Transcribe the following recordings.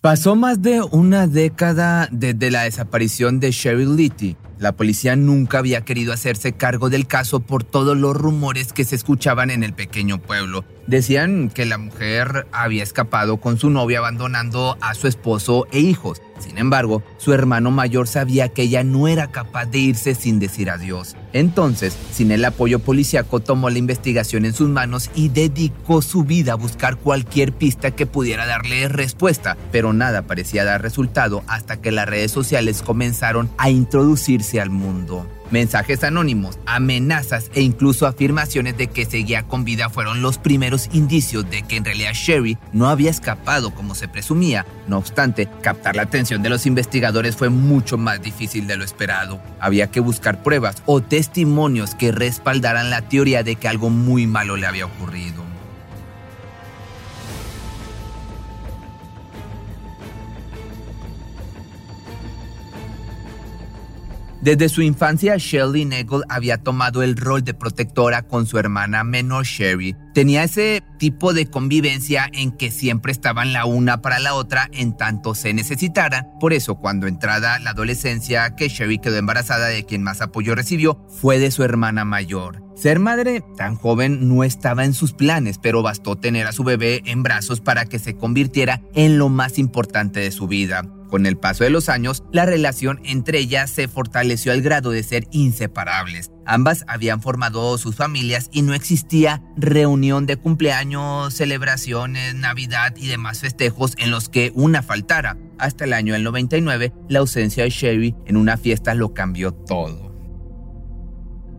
Pasó más de una década desde la desaparición de Cheryl Litty. La policía nunca había querido hacerse cargo del caso por todos los rumores que se escuchaban en el pequeño pueblo. Decían que la mujer había escapado con su novia abandonando a su esposo e hijos. Sin embargo, su hermano mayor sabía que ella no era capaz de irse sin decir adiós. Entonces, sin el apoyo policíaco, tomó la investigación en sus manos y dedicó su vida a buscar cualquier pista que pudiera darle respuesta, pero nada parecía dar resultado hasta que las redes sociales comenzaron a introducirse al mundo. Mensajes anónimos, amenazas e incluso afirmaciones de que seguía con vida fueron los primeros indicios de que en realidad Sherry no había escapado como se presumía. No obstante, captar la atención de los investigadores fue mucho más difícil de lo esperado. Había que buscar pruebas o testimonios que respaldaran la teoría de que algo muy malo le había ocurrido. Desde su infancia, Shelley Nagel había tomado el rol de protectora con su hermana menor Sherry. Tenía ese tipo de convivencia en que siempre estaban la una para la otra en tanto se necesitaran. Por eso, cuando entrada la adolescencia, que Sherry quedó embarazada de quien más apoyo recibió, fue de su hermana mayor. Ser madre tan joven no estaba en sus planes, pero bastó tener a su bebé en brazos para que se convirtiera en lo más importante de su vida. Con el paso de los años, la relación entre ellas se fortaleció al grado de ser inseparables. Ambas habían formado sus familias y no existía reunión de cumpleaños, celebraciones, Navidad y demás festejos en los que una faltara. Hasta el año del 99, la ausencia de Sherry en una fiesta lo cambió todo.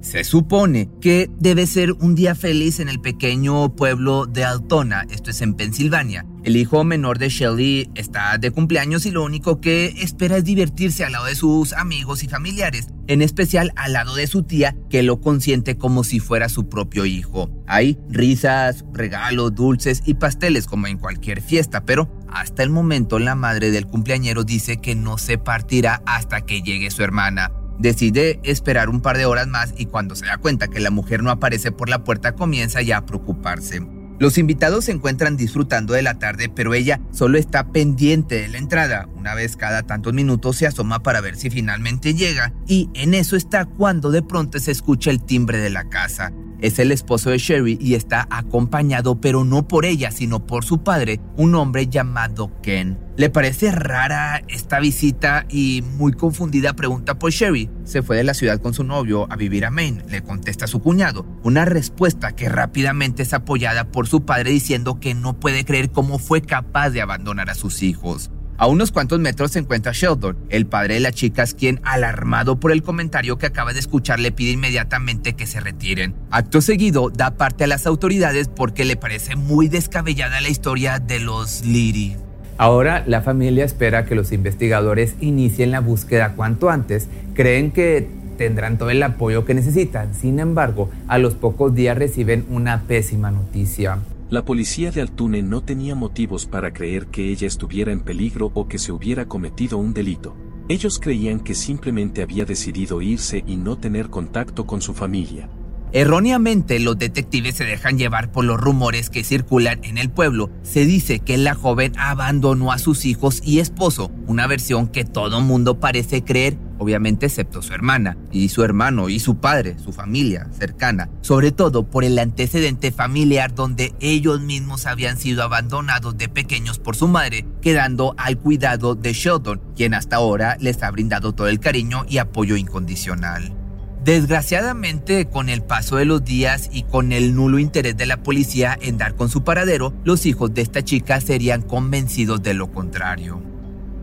Se supone que debe ser un día feliz en el pequeño pueblo de Altona, esto es en Pensilvania. El hijo menor de Shelly está de cumpleaños y lo único que espera es divertirse al lado de sus amigos y familiares, en especial al lado de su tía que lo consiente como si fuera su propio hijo. Hay risas, regalos, dulces y pasteles como en cualquier fiesta, pero hasta el momento la madre del cumpleañero dice que no se partirá hasta que llegue su hermana. Decide esperar un par de horas más y cuando se da cuenta que la mujer no aparece por la puerta comienza ya a preocuparse. Los invitados se encuentran disfrutando de la tarde, pero ella solo está pendiente de la entrada. Una vez cada tantos minutos se asoma para ver si finalmente llega y en eso está cuando de pronto se escucha el timbre de la casa. Es el esposo de Sherry y está acompañado, pero no por ella, sino por su padre, un hombre llamado Ken. Le parece rara esta visita y muy confundida pregunta por Sherry. Se fue de la ciudad con su novio a vivir a Maine, le contesta su cuñado. Una respuesta que rápidamente es apoyada por su padre diciendo que no puede creer cómo fue capaz de abandonar a sus hijos. A unos cuantos metros se encuentra Sheldon, el padre de las chicas, quien, alarmado por el comentario que acaba de escuchar, le pide inmediatamente que se retiren. Acto seguido, da parte a las autoridades porque le parece muy descabellada la historia de los Liri. Ahora la familia espera que los investigadores inicien la búsqueda cuanto antes. Creen que tendrán todo el apoyo que necesitan. Sin embargo, a los pocos días reciben una pésima noticia. La policía de Altune no tenía motivos para creer que ella estuviera en peligro o que se hubiera cometido un delito. Ellos creían que simplemente había decidido irse y no tener contacto con su familia. Erróneamente, los detectives se dejan llevar por los rumores que circulan en el pueblo. Se dice que la joven abandonó a sus hijos y esposo, una versión que todo mundo parece creer, obviamente excepto su hermana, y su hermano, y su padre, su familia cercana, sobre todo por el antecedente familiar donde ellos mismos habían sido abandonados de pequeños por su madre, quedando al cuidado de Sheldon, quien hasta ahora les ha brindado todo el cariño y apoyo incondicional. Desgraciadamente, con el paso de los días y con el nulo interés de la policía en dar con su paradero, los hijos de esta chica serían convencidos de lo contrario.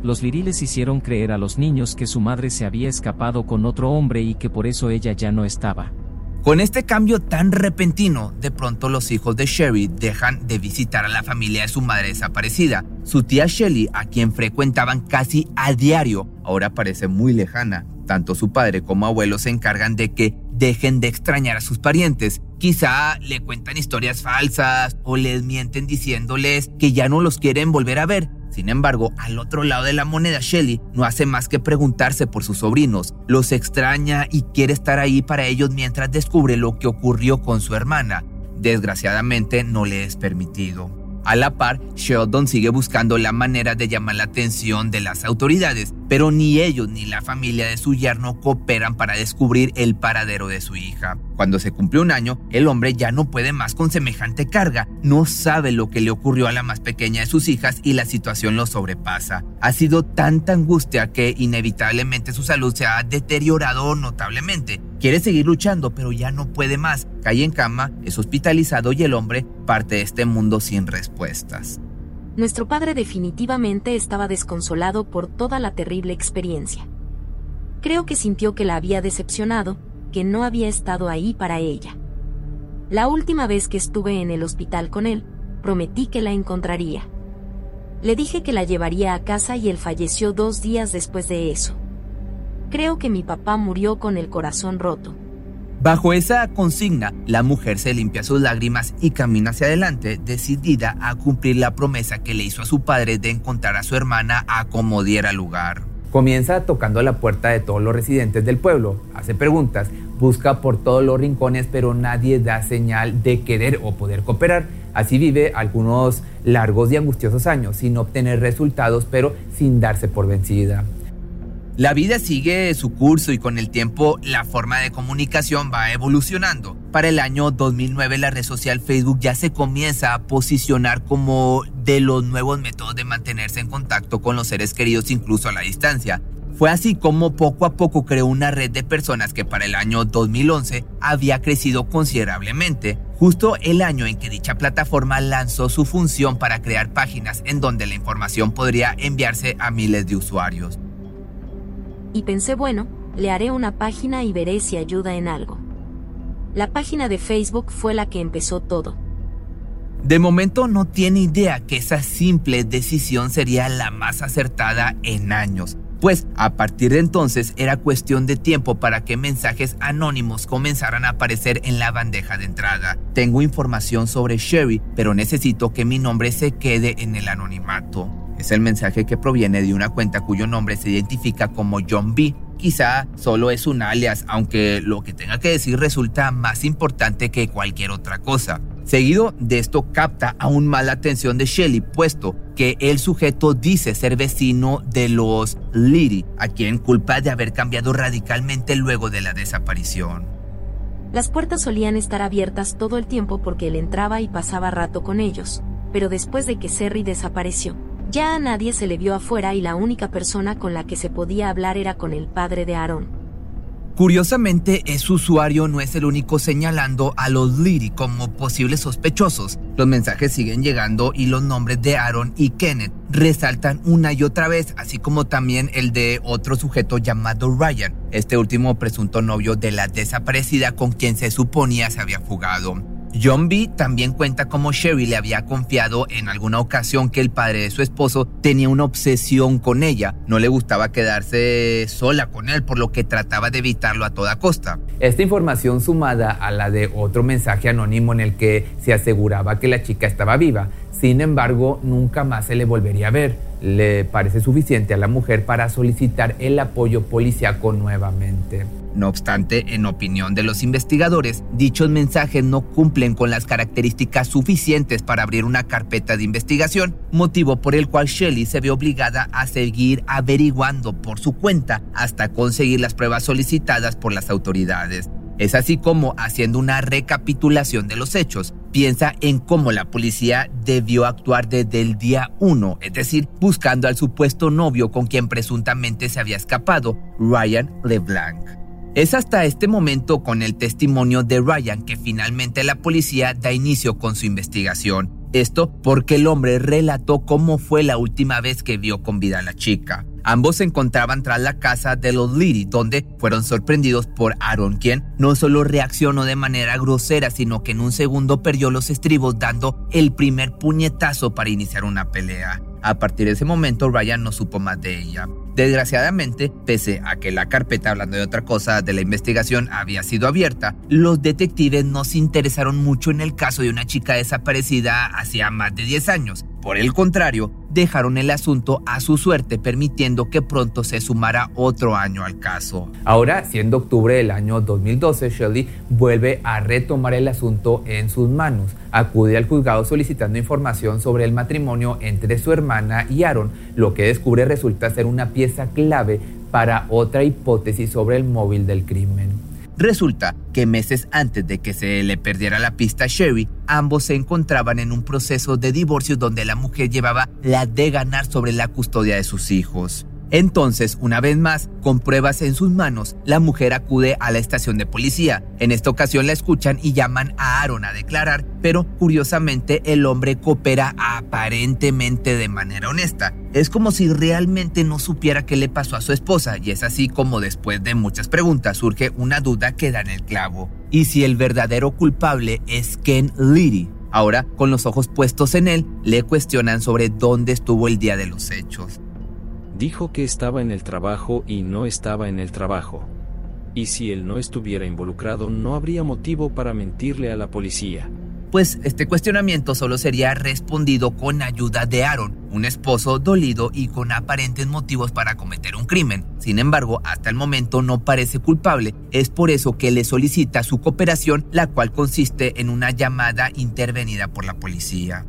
Los viriles hicieron creer a los niños que su madre se había escapado con otro hombre y que por eso ella ya no estaba. Con este cambio tan repentino, de pronto los hijos de Sherry dejan de visitar a la familia de su madre desaparecida. Su tía Shelly, a quien frecuentaban casi a diario, ahora parece muy lejana. Tanto su padre como abuelo se encargan de que dejen de extrañar a sus parientes. Quizá le cuentan historias falsas o les mienten diciéndoles que ya no los quieren volver a ver. Sin embargo, al otro lado de la moneda, Shelly no hace más que preguntarse por sus sobrinos, los extraña y quiere estar ahí para ellos mientras descubre lo que ocurrió con su hermana. Desgraciadamente no le es permitido. A la par, Sheldon sigue buscando la manera de llamar la atención de las autoridades, pero ni ellos ni la familia de su yerno cooperan para descubrir el paradero de su hija. Cuando se cumple un año, el hombre ya no puede más con semejante carga, no sabe lo que le ocurrió a la más pequeña de sus hijas y la situación lo sobrepasa. Ha sido tanta angustia que inevitablemente su salud se ha deteriorado notablemente. Quiere seguir luchando, pero ya no puede más. Cae en cama, es hospitalizado y el hombre parte de este mundo sin respuestas. Nuestro padre definitivamente estaba desconsolado por toda la terrible experiencia. Creo que sintió que la había decepcionado, que no había estado ahí para ella. La última vez que estuve en el hospital con él, prometí que la encontraría. Le dije que la llevaría a casa y él falleció dos días después de eso. Creo que mi papá murió con el corazón roto. Bajo esa consigna, la mujer se limpia sus lágrimas y camina hacia adelante, decidida a cumplir la promesa que le hizo a su padre de encontrar a su hermana a como diera lugar. Comienza tocando la puerta de todos los residentes del pueblo, hace preguntas, busca por todos los rincones, pero nadie da señal de querer o poder cooperar. Así vive algunos largos y angustiosos años, sin obtener resultados, pero sin darse por vencida. La vida sigue su curso y con el tiempo la forma de comunicación va evolucionando. Para el año 2009 la red social Facebook ya se comienza a posicionar como de los nuevos métodos de mantenerse en contacto con los seres queridos incluso a la distancia. Fue así como poco a poco creó una red de personas que para el año 2011 había crecido considerablemente, justo el año en que dicha plataforma lanzó su función para crear páginas en donde la información podría enviarse a miles de usuarios y pensé, bueno, le haré una página y veré si ayuda en algo. La página de Facebook fue la que empezó todo. De momento no tiene idea que esa simple decisión sería la más acertada en años, pues a partir de entonces era cuestión de tiempo para que mensajes anónimos comenzaran a aparecer en la bandeja de entrada. Tengo información sobre Sherry, pero necesito que mi nombre se quede en el anonimato. Es el mensaje que proviene de una cuenta cuyo nombre se identifica como John B. Quizá solo es un alias, aunque lo que tenga que decir resulta más importante que cualquier otra cosa. Seguido de esto capta aún más la atención de Shelley, puesto que el sujeto dice ser vecino de los Liddy, a quien culpa de haber cambiado radicalmente luego de la desaparición. Las puertas solían estar abiertas todo el tiempo porque él entraba y pasaba rato con ellos, pero después de que Serry desapareció, ya a nadie se le vio afuera y la única persona con la que se podía hablar era con el padre de Aaron. Curiosamente, ese usuario no es el único señalando a los Liddy como posibles sospechosos. Los mensajes siguen llegando y los nombres de Aaron y Kenneth resaltan una y otra vez, así como también el de otro sujeto llamado Ryan, este último presunto novio de la desaparecida con quien se suponía se había fugado. John B. también cuenta cómo Sherry le había confiado en alguna ocasión que el padre de su esposo tenía una obsesión con ella. No le gustaba quedarse sola con él, por lo que trataba de evitarlo a toda costa. Esta información sumada a la de otro mensaje anónimo en el que se aseguraba que la chica estaba viva, sin embargo, nunca más se le volvería a ver. Le parece suficiente a la mujer para solicitar el apoyo policíaco nuevamente. No obstante, en opinión de los investigadores, dichos mensajes no cumplen con las características suficientes para abrir una carpeta de investigación, motivo por el cual Shelley se ve obligada a seguir averiguando por su cuenta hasta conseguir las pruebas solicitadas por las autoridades. Es así como, haciendo una recapitulación de los hechos, piensa en cómo la policía debió actuar desde el día 1, es decir, buscando al supuesto novio con quien presuntamente se había escapado, Ryan LeBlanc. Es hasta este momento con el testimonio de Ryan que finalmente la policía da inicio con su investigación. Esto porque el hombre relató cómo fue la última vez que vio con vida a la chica. Ambos se encontraban tras la casa de los Liddy, donde fueron sorprendidos por Aaron, quien no solo reaccionó de manera grosera, sino que en un segundo perdió los estribos dando el primer puñetazo para iniciar una pelea. A partir de ese momento, Ryan no supo más de ella. Desgraciadamente, pese a que la carpeta, hablando de otra cosa, de la investigación había sido abierta, los detectives no se interesaron mucho en el caso de una chica desaparecida hacía más de 10 años. Por el contrario, dejaron el asunto a su suerte, permitiendo que pronto se sumara otro año al caso. Ahora, siendo octubre del año 2012, Shelley vuelve a retomar el asunto en sus manos. Acude al juzgado solicitando información sobre el matrimonio entre su hermana y Aaron. Lo que descubre resulta ser una pieza clave para otra hipótesis sobre el móvil del crimen. Resulta que meses antes de que se le perdiera la pista a Sherry, ambos se encontraban en un proceso de divorcio donde la mujer llevaba la de ganar sobre la custodia de sus hijos. Entonces, una vez más, con pruebas en sus manos, la mujer acude a la estación de policía. En esta ocasión la escuchan y llaman a Aaron a declarar, pero curiosamente el hombre coopera aparentemente de manera honesta. Es como si realmente no supiera qué le pasó a su esposa y es así como después de muchas preguntas surge una duda que da en el clavo. ¿Y si el verdadero culpable es Ken Liddy? Ahora, con los ojos puestos en él, le cuestionan sobre dónde estuvo el día de los hechos. Dijo que estaba en el trabajo y no estaba en el trabajo. Y si él no estuviera involucrado no habría motivo para mentirle a la policía. Pues este cuestionamiento solo sería respondido con ayuda de Aaron, un esposo dolido y con aparentes motivos para cometer un crimen. Sin embargo, hasta el momento no parece culpable. Es por eso que le solicita su cooperación, la cual consiste en una llamada intervenida por la policía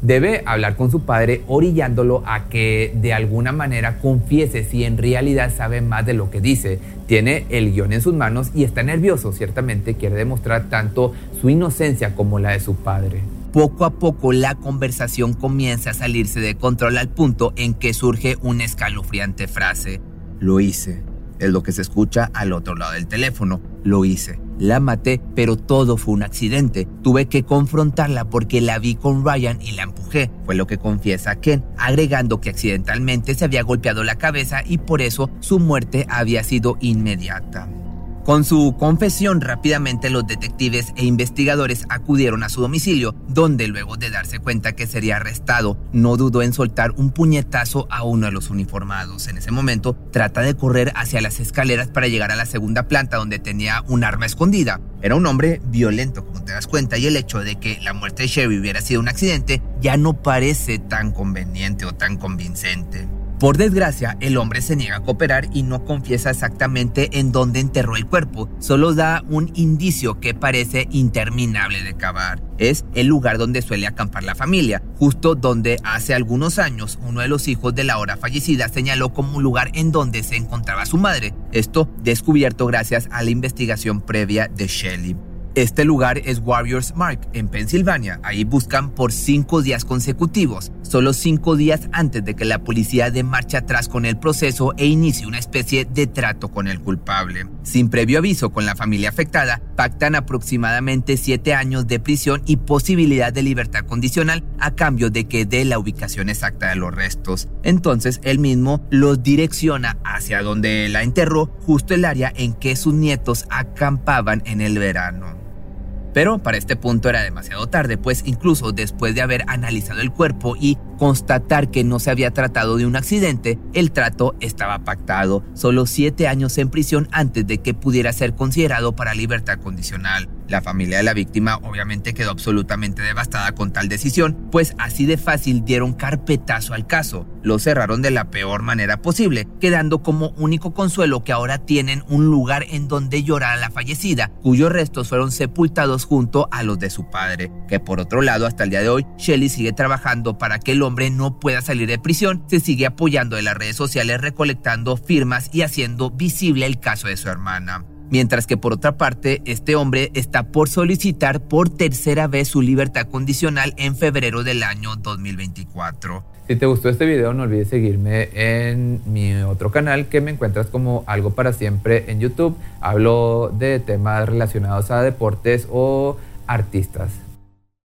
debe hablar con su padre orillándolo a que de alguna manera confiese si en realidad sabe más de lo que dice. Tiene el guion en sus manos y está nervioso, ciertamente quiere demostrar tanto su inocencia como la de su padre. Poco a poco la conversación comienza a salirse de control al punto en que surge una escalofriante frase. Lo hice. Es lo que se escucha al otro lado del teléfono. Lo hice. La maté, pero todo fue un accidente. Tuve que confrontarla porque la vi con Ryan y la empujé. Fue lo que confiesa Ken, agregando que accidentalmente se había golpeado la cabeza y por eso su muerte había sido inmediata. Con su confesión, rápidamente los detectives e investigadores acudieron a su domicilio, donde luego de darse cuenta que sería arrestado, no dudó en soltar un puñetazo a uno de los uniformados. En ese momento, trata de correr hacia las escaleras para llegar a la segunda planta donde tenía un arma escondida. Era un hombre violento, como te das cuenta, y el hecho de que la muerte de Sherry hubiera sido un accidente ya no parece tan conveniente o tan convincente. Por desgracia, el hombre se niega a cooperar y no confiesa exactamente en dónde enterró el cuerpo, solo da un indicio que parece interminable de cavar. Es el lugar donde suele acampar la familia, justo donde hace algunos años uno de los hijos de la ahora fallecida señaló como un lugar en donde se encontraba su madre. Esto descubierto gracias a la investigación previa de Shelley. Este lugar es Warriors Mark, en Pensilvania. Ahí buscan por cinco días consecutivos, solo cinco días antes de que la policía dé marcha atrás con el proceso e inicie una especie de trato con el culpable. Sin previo aviso con la familia afectada, pactan aproximadamente siete años de prisión y posibilidad de libertad condicional a cambio de que dé la ubicación exacta de los restos. Entonces él mismo los direcciona hacia donde la enterró, justo el área en que sus nietos acampaban en el verano. Pero para este punto era demasiado tarde, pues incluso después de haber analizado el cuerpo y constatar que no se había tratado de un accidente, el trato estaba pactado, solo siete años en prisión antes de que pudiera ser considerado para libertad condicional. La familia de la víctima obviamente quedó absolutamente devastada con tal decisión, pues así de fácil dieron carpetazo al caso. Lo cerraron de la peor manera posible, quedando como único consuelo que ahora tienen un lugar en donde llorar a la fallecida, cuyos restos fueron sepultados junto a los de su padre. Que por otro lado, hasta el día de hoy, Shelly sigue trabajando para que el hombre no pueda salir de prisión, se sigue apoyando en las redes sociales recolectando firmas y haciendo visible el caso de su hermana. Mientras que por otra parte, este hombre está por solicitar por tercera vez su libertad condicional en febrero del año 2024. Si te gustó este video, no olvides seguirme en mi otro canal que me encuentras como Algo para Siempre en YouTube. Hablo de temas relacionados a deportes o artistas.